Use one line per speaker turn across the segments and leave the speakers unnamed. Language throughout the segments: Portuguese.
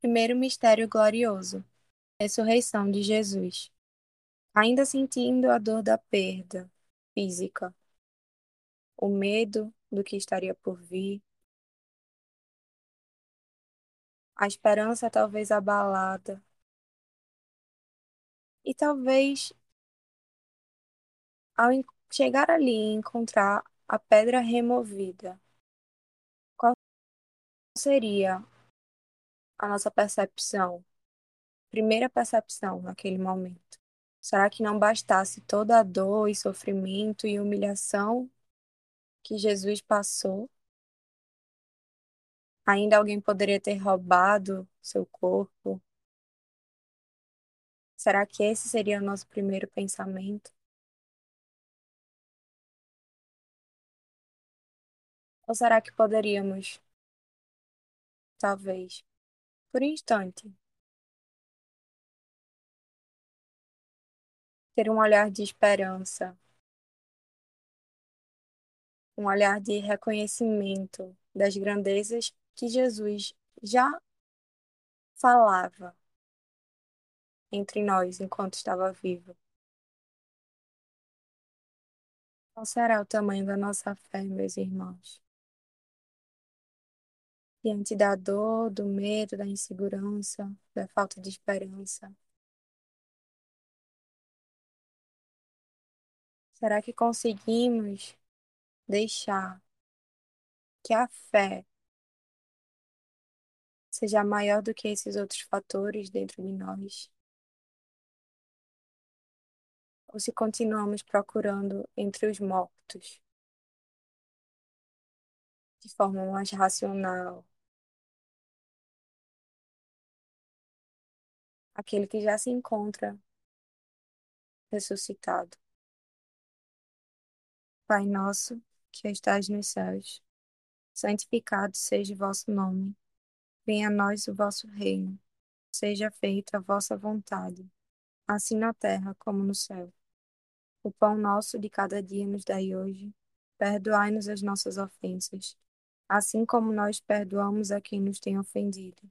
Primeiro mistério glorioso: ressurreição de Jesus. Ainda sentindo a dor da perda física, o medo do que estaria por vir, a esperança talvez abalada, e talvez ao chegar ali e encontrar a pedra removida, qual seria a nossa percepção, primeira percepção naquele momento? Será que não bastasse toda a dor e sofrimento e humilhação que Jesus passou? Ainda alguém poderia ter roubado seu corpo? Será que esse seria o nosso primeiro pensamento? Ou será que poderíamos, talvez, por instante. Ter um olhar de esperança, um olhar de reconhecimento das grandezas que Jesus já falava entre nós enquanto estava vivo. Qual será o tamanho da nossa fé, meus irmãos? Diante da dor, do medo, da insegurança, da falta de esperança? Será que conseguimos deixar que a fé seja maior do que esses outros fatores dentro de nós? Ou se continuamos procurando entre os mortos, de forma mais racional, aquele que já se encontra ressuscitado. Pai nosso, que estás nos céus, santificado seja o vosso nome. Venha a nós o vosso reino. Seja feita a vossa vontade, assim na terra como no céu. O pão nosso de cada dia nos dai hoje. Perdoai-nos as nossas ofensas, assim como nós perdoamos a quem nos tem ofendido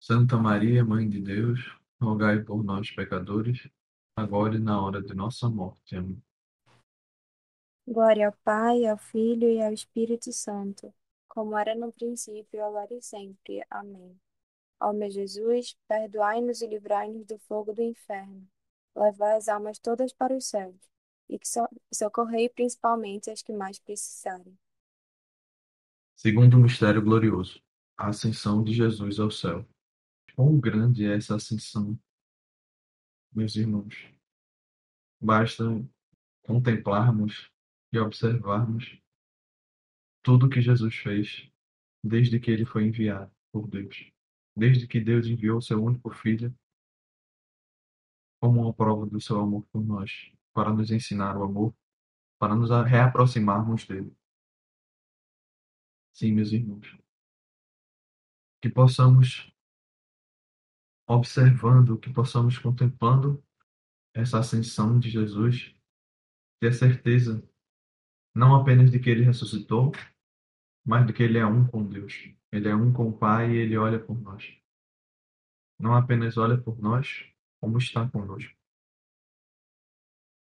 Santa Maria, Mãe de Deus, rogai por nós, pecadores, agora e na hora de nossa morte. Amém.
Glória ao Pai, ao Filho e ao Espírito Santo, como era no princípio, agora e sempre. Amém. Ó meu Jesus, perdoai-nos e livrai-nos do fogo do inferno. Levai as almas todas para os céus, e que so socorrei principalmente as que mais precisarem.
Segundo mistério glorioso, a ascensão de Jesus ao céu. Quão grande é essa ascensão, meus irmãos. Basta contemplarmos e observarmos tudo que Jesus fez desde que ele foi enviado por Deus. Desde que Deus enviou seu único filho como uma prova do seu amor por nós, para nos ensinar o amor, para nos reaproximarmos dele. Sim, meus irmãos. Que possamos, observando, que possamos contemplando essa ascensão de Jesus, ter certeza não apenas de que ele ressuscitou, mas de que ele é um com Deus. Ele é um com o Pai e ele olha por nós. Não apenas olha por nós, como está conosco.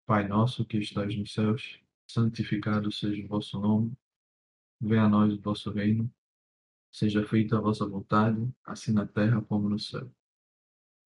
Pai nosso que estás nos céus, santificado seja o vosso nome. Venha a nós o vosso reino. Seja feita a vossa vontade, assim na terra como no céu.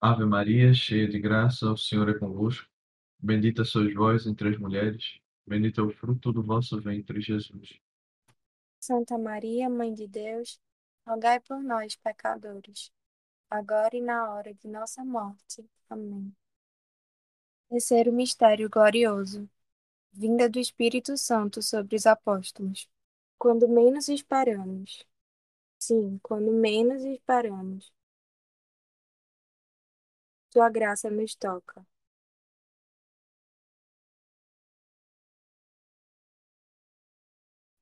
Ave Maria, cheia de graça, o Senhor é convosco. Bendita sois vós entre as mulheres, bendito é o fruto do vosso ventre, Jesus.
Santa Maria, Mãe de Deus, rogai por nós, pecadores, agora e na hora de nossa morte. Amém. Terceiro mistério glorioso. Vinda do Espírito Santo sobre os apóstolos. Quando menos esperamos. Sim, quando menos esperamos. Tua graça nos toca.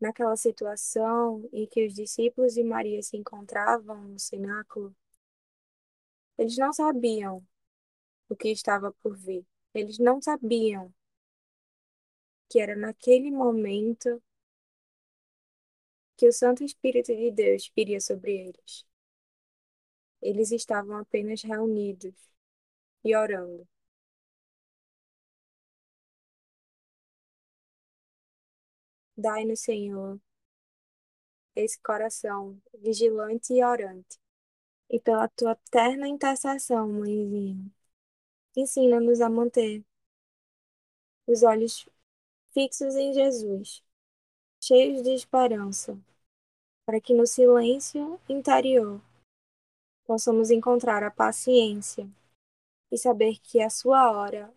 Naquela situação em que os discípulos e Maria se encontravam no cenáculo, eles não sabiam o que estava por vir. Eles não sabiam que era naquele momento que o Santo Espírito de Deus viria sobre eles. Eles estavam apenas reunidos e orando. Dai-nos, Senhor, esse coração vigilante e orante. E pela tua terna intercessão, mãezinha, ensina-nos a manter os olhos fixos em Jesus, cheios de esperança, para que no silêncio interior possamos encontrar a paciência e saber que a sua hora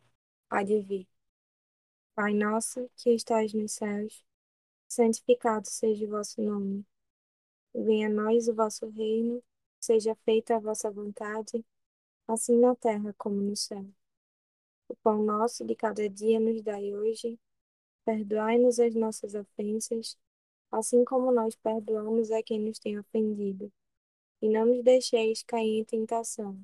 há de vir. Pai nosso que estás nos céus, santificado seja o vosso nome. Venha a nós o vosso reino, seja feita a vossa vontade, assim na terra como no céu. O pão nosso de cada dia nos dai hoje, perdoai-nos as nossas ofensas, assim como nós perdoamos a quem nos tem ofendido. E não nos deixeis cair em tentação,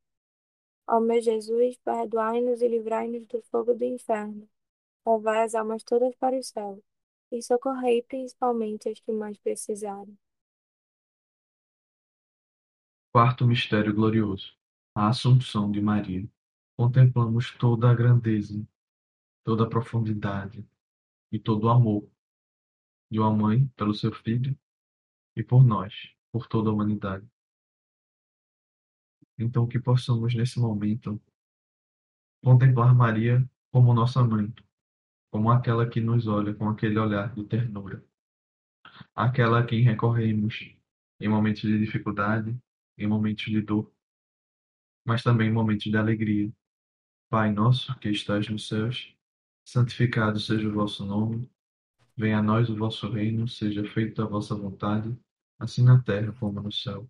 Ó meu Jesus, perdoai-nos e livrai-nos do fogo do inferno. Levai as almas todas para o céu e socorrei principalmente as que mais precisarem.
Quarto mistério glorioso: a Assunção de Maria. Contemplamos toda a grandeza, toda a profundidade e todo o amor de uma mãe pelo seu filho e por nós, por toda a humanidade. Então, que possamos nesse momento contemplar Maria como nossa mãe, como aquela que nos olha com aquele olhar de ternura, aquela a quem recorremos em momentos de dificuldade, em momentos de dor, mas também em momentos de alegria. Pai nosso que estás nos céus, santificado seja o vosso nome, venha a nós o vosso reino, seja feita a vossa vontade, assim na terra como no céu.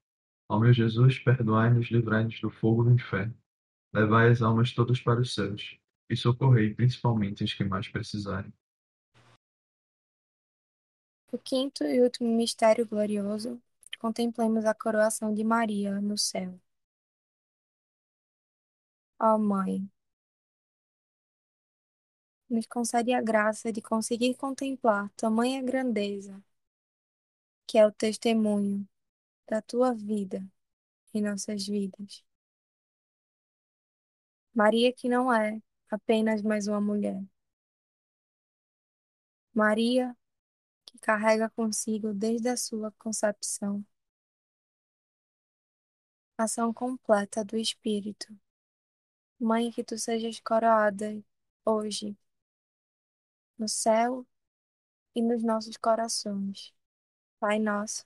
Ó meu Jesus, perdoai-nos, livrai-nos do fogo do inferno. Levai as almas todas para os céus e socorrei principalmente os que mais precisarem.
O quinto e último mistério glorioso, contemplemos a coroação de Maria no céu. Ó Mãe, nos concede a graça de conseguir contemplar tamanha grandeza, que é o testemunho da tua vida em nossas vidas. Maria, que não é apenas mais uma mulher. Maria, que carrega consigo desde a sua concepção ação completa do Espírito. Mãe, que tu sejas coroada hoje no céu e nos nossos corações. Pai nosso,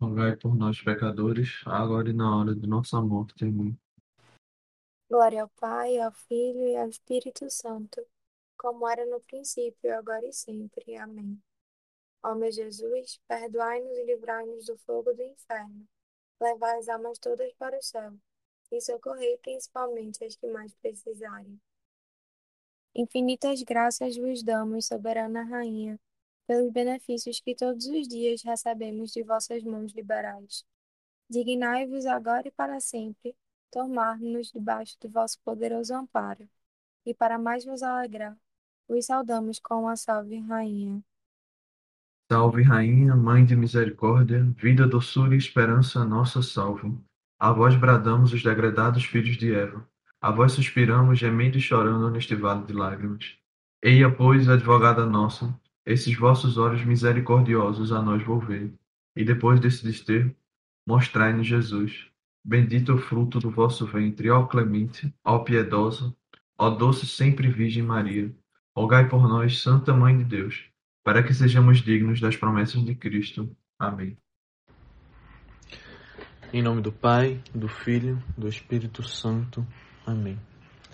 rogai por nós, pecadores, agora e na hora de nossa morte. Amém.
Glória ao Pai, ao Filho e ao Espírito Santo, como era no princípio, agora e sempre. Amém. Ó meu Jesus, perdoai-nos e livrai-nos do fogo do inferno. Levai as almas todas para o céu e socorrei principalmente as que mais precisarem. Infinitas graças vos damos, soberana Rainha, pelos benefícios que todos os dias recebemos de vossas mãos liberais. Dignai-vos agora e para sempre tomar-nos debaixo do vosso poderoso amparo, e para mais vos alegrar, vos saudamos com a salve, Rainha.
Salve, Rainha, Mãe de Misericórdia, vida, doçura e esperança, nossa salve. A vós bradamos os degredados filhos de Eva. A vós suspiramos, gemendo e chorando neste vale de lágrimas. Eia, pois, advogada nossa, esses vossos olhos misericordiosos a nós volvei, e depois desse desterro, mostrai-nos Jesus. Bendito o fruto do vosso ventre, ó clemente, ó piedosa, ó doce sempre Virgem Maria. Rogai por nós, Santa Mãe de Deus, para que sejamos dignos das promessas de Cristo. Amém. Em nome do Pai, do Filho, do Espírito Santo. Amém.